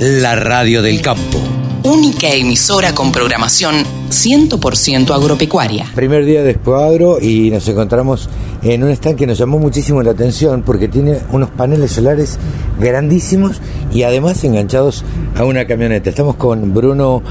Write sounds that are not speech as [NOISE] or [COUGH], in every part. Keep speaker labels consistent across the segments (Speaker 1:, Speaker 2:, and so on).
Speaker 1: la radio del campo.
Speaker 2: Única emisora con programación 100% agropecuaria.
Speaker 3: Primer día de Expo Agro y nos encontramos en un stand que nos llamó muchísimo la atención porque tiene unos paneles solares grandísimos y además enganchados a una camioneta. Estamos con Bruno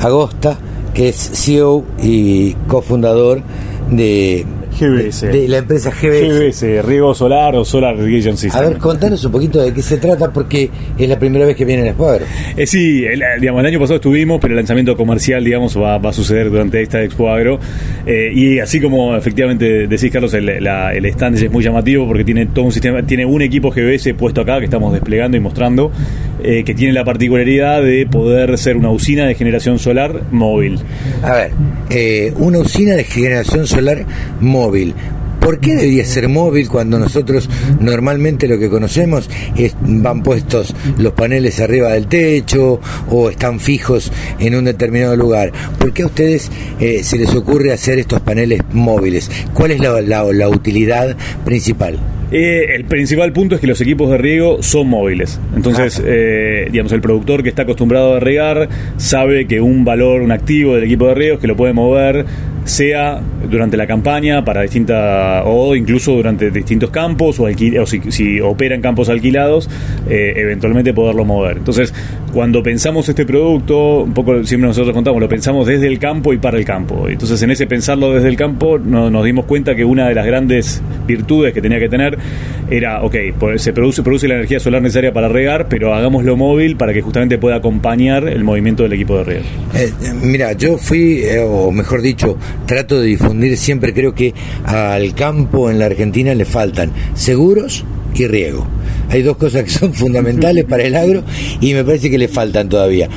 Speaker 3: Agosta, que es CEO y cofundador de
Speaker 4: GBS.
Speaker 3: De, la empresa GBS.
Speaker 4: GBS, Riego Solar o Solar Irrigation System.
Speaker 3: A ver, contanos un poquito de qué se trata, porque es la primera vez que viene el Expo
Speaker 4: Eh, sí, el, digamos, el año pasado estuvimos, pero el lanzamiento comercial, digamos, va, va a suceder durante esta Expo Agro. Eh, y así como efectivamente decís, Carlos, el, el stand es muy llamativo porque tiene todo un sistema, tiene un equipo GBS puesto acá que estamos desplegando y mostrando, eh, que tiene la particularidad de poder ser una usina de generación solar móvil.
Speaker 3: A ver, eh, una usina de generación solar móvil móvil. ¿Por qué debería ser móvil cuando nosotros normalmente lo que conocemos es van puestos los paneles arriba del techo o están fijos en un determinado lugar? ¿Por qué a ustedes eh, se les ocurre hacer estos paneles móviles? ¿Cuál es la, la, la utilidad principal?
Speaker 4: Eh, el principal punto es que los equipos de riego son móviles. Entonces, eh, digamos, el productor que está acostumbrado a regar sabe que un valor, un activo del equipo de riego es que lo puede mover sea durante la campaña para distintas o incluso durante distintos campos o, o si, si, opera en campos alquilados eh, eventualmente poderlo mover. Entonces cuando pensamos este producto un poco siempre nosotros contamos lo pensamos desde el campo y para el campo. Entonces en ese pensarlo desde el campo nos dimos cuenta que una de las grandes virtudes que tenía que tener era ok se produce produce la energía solar necesaria para regar pero hagámoslo móvil para que justamente pueda acompañar el movimiento del equipo de riego
Speaker 3: eh, mira yo fui eh, o mejor dicho trato de difundir siempre, creo que al campo en la Argentina le faltan seguros y riego. Hay dos cosas que son fundamentales [LAUGHS] para el agro y me parece que le faltan todavía.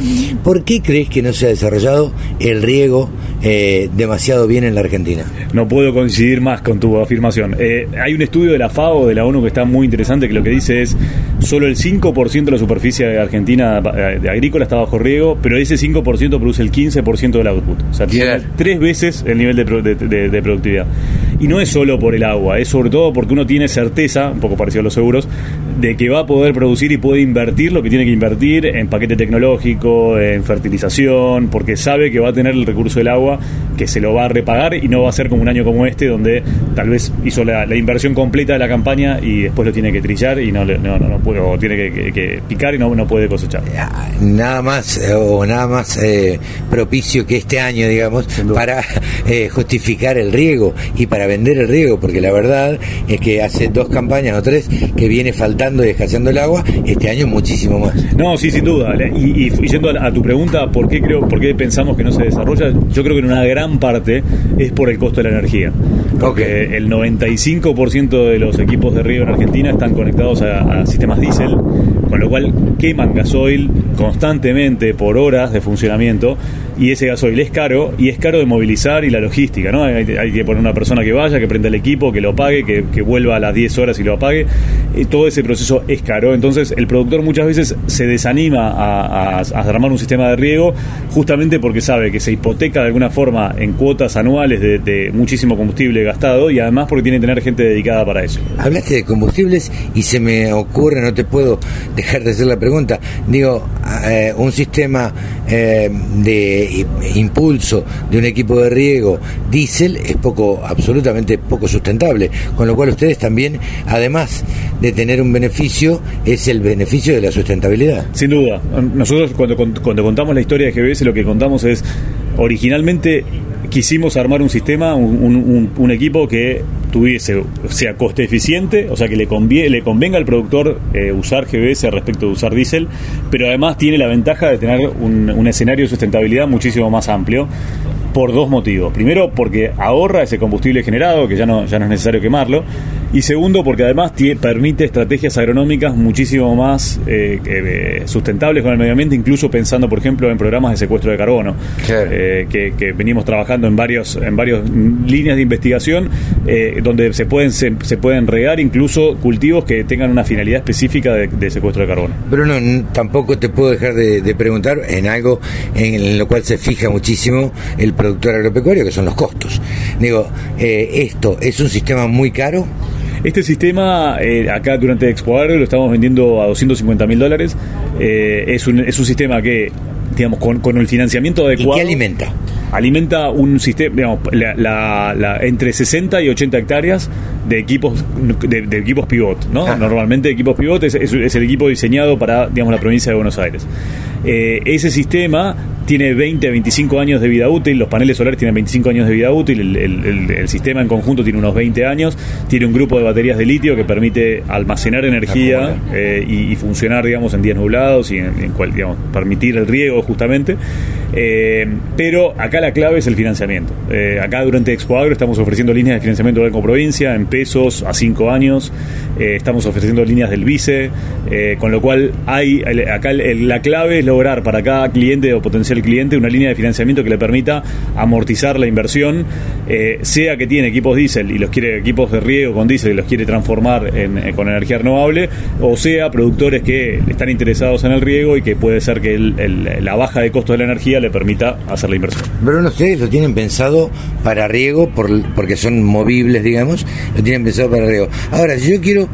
Speaker 3: ¿Por qué crees que no se ha desarrollado el riego eh, demasiado bien en la Argentina?
Speaker 4: No puedo coincidir más con tu afirmación. Eh, hay un estudio de la FAO, de la ONU, que está muy interesante, que lo que dice es solo el 5% de la superficie de argentina eh, de agrícola está bajo riego, pero ese 5% produce el 15% del output. O sea, tiene tres veces el nivel de productividad. Y no es solo por el agua, es sobre todo porque uno tiene certeza, un poco parecido a los seguros, de que va a poder producir y puede invertir lo que tiene que invertir en paquete tecnológico, en fertilización, porque sabe que va a tener el recurso del agua, que se lo va a repagar y no va a ser como un año como este, donde tal vez hizo la, inversión completa de la campaña y después lo tiene que trillar y no, no, no, puede, o tiene que, picar y no, no puede cosechar.
Speaker 3: Nada más, eh, o nada más eh, propicio que este año, digamos, para eh, justificar el riego y para vender el riego, porque la verdad es que hace dos campañas o tres que viene faltando y escaseando el agua, este año muchísimo más.
Speaker 4: No, sí, sin duda. Y, y, yendo a, tu pregunta, ¿por qué, creo, ¿por qué pensamos que no se desarrolla? Yo creo que en una gran parte es por el costo de la energía. Porque el 95% de los equipos de riego en Argentina están conectados a, a sistemas diésel, con lo cual queman gasoil constantemente por horas de funcionamiento y ese gasoil es caro y es caro de movilizar y la logística, ¿no? Hay, que poner una persona que vaya, que prenda el equipo, que lo pague, que, vuelva a las 10 horas y lo apague. Y todo ese proceso es caro. Entonces el productor muchas veces se desanima a, armar un sistema de riego justamente porque sabe que se hipoteca de alguna forma en cuotas anuales de, muchísimo combustible gastado y además porque tiene que tener gente dedicada para eso.
Speaker 3: Hablaste de combustibles y se me ocurre, no te puedo dejar de hacer la pregunta, digo, eh, un sistema eh, de impulso de un equipo de riego diésel es poco, absolutamente poco sustentable, con lo cual ustedes también, además de tener un beneficio, es el beneficio de la sustentabilidad.
Speaker 4: Sin duda, nosotros cuando, cuando contamos la historia de GBS lo que contamos es originalmente quisimos armar un sistema, un, equipo que tuviese, sea coste eficiente, o sea que le, conviene, le convenga al productor eh, usar GBS respecto de usar diésel, pero además tiene la ventaja de tener un, un escenario de sustentabilidad muchísimo más amplio por dos motivos. Primero, porque ahorra ese combustible generado, que ya no, ya no es necesario quemarlo. Y segundo, porque además permite estrategias agronómicas muchísimo más eh, eh, sustentables con el medio ambiente, incluso pensando, por ejemplo, en programas de secuestro de carbono, eh, que, venimos trabajando en varios en varias líneas de investigación, donde se pueden se, pueden regar incluso cultivos que tengan una finalidad específica de, secuestro de carbono.
Speaker 3: Bruno, tampoco te puedo dejar de, de preguntar en algo en lo cual se fija muchísimo el productor agropecuario, que son los costos. Digo, esto es un sistema muy caro.
Speaker 4: Este sistema, eh, acá durante Expo Agro lo estamos vendiendo a 250 mil dólares. eh, es, un, es un sistema que, digamos, con, con el financiamiento adecuado...
Speaker 3: ¿Y qué alimenta?
Speaker 4: alimenta un sistema, digamos, la, la, la, entre 60 y 80 hectáreas de equipos de, de equipos pivot, ¿no?
Speaker 3: Ajá.
Speaker 4: Normalmente equipos pivot es, es, es el equipo diseñado para, digamos, la provincia de Buenos Aires. Eh, ese sistema tiene 20, 25 años de vida útil, los paneles solares tienen 25 años de vida útil, el, el, el, el sistema en conjunto tiene unos 20 años, tiene un grupo de baterías de litio que permite almacenar energía eh, y, y, funcionar, digamos, en días nublados y en, en cual, digamos, permitir el riego justamente. Eh, pero acá la clave es el financiamiento. Eh, acá durante Expo Agro estamos ofreciendo líneas de financiamiento de Provincia en pesos a 5 años, eh, estamos ofreciendo líneas del vice, con lo cual hay acá la clave es lograr para cada cliente o potencial cliente una línea de financiamiento que le permita amortizar la inversión, sea que tiene equipos diésel y los quiere equipos de riego con diésel y los quiere transformar en, con energía renovable, o sea productores que están interesados en el riego y que puede ser que la baja de costos de la energía le permita hacer la inversión.
Speaker 3: Pero no ustedes lo tienen pensado para riego por, porque son movibles, digamos, lo tienen pensado para riego. Ahora, si yo quiero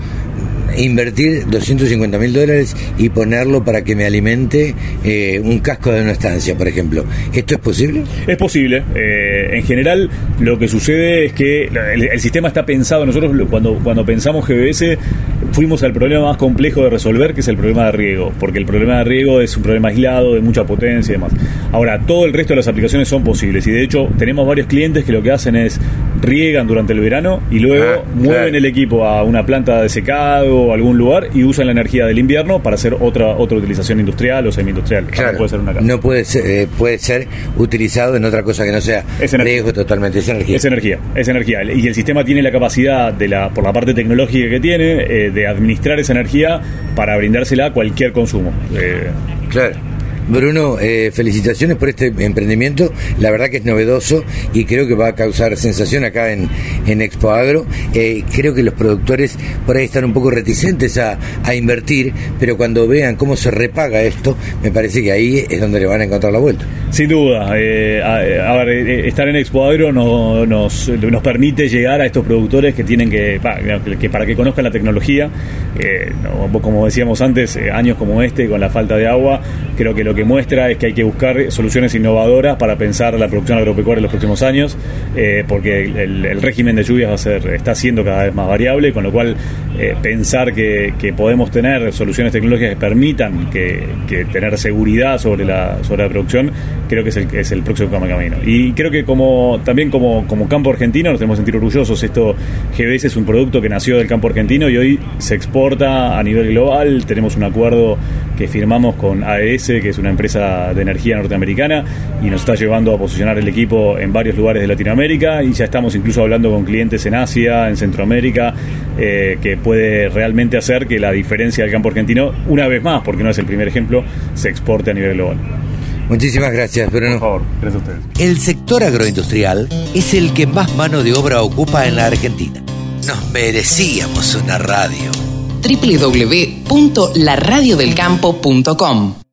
Speaker 3: invertir 250 mil dólares y ponerlo para que me alimente eh, un casco de una estancia, por ejemplo. ¿Esto es posible?
Speaker 4: Es posible. Eh, en general, lo que sucede es que el, el, sistema está pensado. Nosotros, cuando, cuando pensamos GBS, fuimos al problema más complejo de resolver, que es el problema de riego, porque el problema de riego es un problema aislado, de mucha potencia y demás. Ahora, todo el resto de las aplicaciones son posibles y de hecho tenemos varios clientes que lo que hacen es riegan durante el verano y luego ah, mueven claro. el equipo a una planta de secado o algún lugar y usan la energía del invierno para hacer otra otra utilización industrial o semi-industrial.
Speaker 3: Claro, puede ser una casa. No puede ser, eh, puede ser utilizado en otra cosa que no sea
Speaker 4: es
Speaker 3: riesgo totalmente, es energía.
Speaker 4: Es energía, es energía. Y el sistema tiene la capacidad, de la por la parte tecnológica que tiene, eh, de administrar esa energía para brindársela a cualquier consumo.
Speaker 3: Eh, claro. Bruno, eh, felicitaciones por este emprendimiento. La verdad que es novedoso y creo que va a causar sensación acá en, en Expo Agro. Eh, creo que los productores por ahí están un poco reticentes a, a, invertir, pero cuando vean cómo se repaga esto, me parece que ahí es donde le van a encontrar la vuelta.
Speaker 4: Sin duda. Eh, a, ver, eh, estar en Expo Agro no, nos, nos permite llegar a estos productores que tienen que, que para que conozcan la tecnología, no, como decíamos antes, años como este, con la falta de agua, creo que lo que muestra es que hay que buscar soluciones innovadoras para pensar la producción agropecuaria en los próximos años, eh, porque el, régimen de lluvias va a ser, está siendo cada vez más variable, con lo cual eh, pensar que, podemos tener soluciones tecnológicas que permitan que, tener seguridad sobre la, producción, creo que es el, es el próximo camino. Y creo que como también como, campo argentino nos tenemos que sentir orgullosos. Esto GBS es un producto que nació del campo argentino y hoy se exporta a nivel global. Tenemos un acuerdo que firmamos con AES, que es una empresa de energía norteamericana, y nos está llevando a posicionar el equipo en varios lugares de Latinoamérica y ya estamos incluso hablando con clientes en Asia, en Centroamérica, eh, que puede realmente hacer que la diferencia del campo argentino, una vez más, porque no es el primer ejemplo, se exporte a nivel global.
Speaker 3: Muchísimas gracias, Bruno.
Speaker 4: Por favor, gracias a ustedes.
Speaker 1: El sector agroindustrial es el que más mano de obra ocupa en la Argentina. Nos merecíamos una radio.
Speaker 2: www.laradiodelcampo.com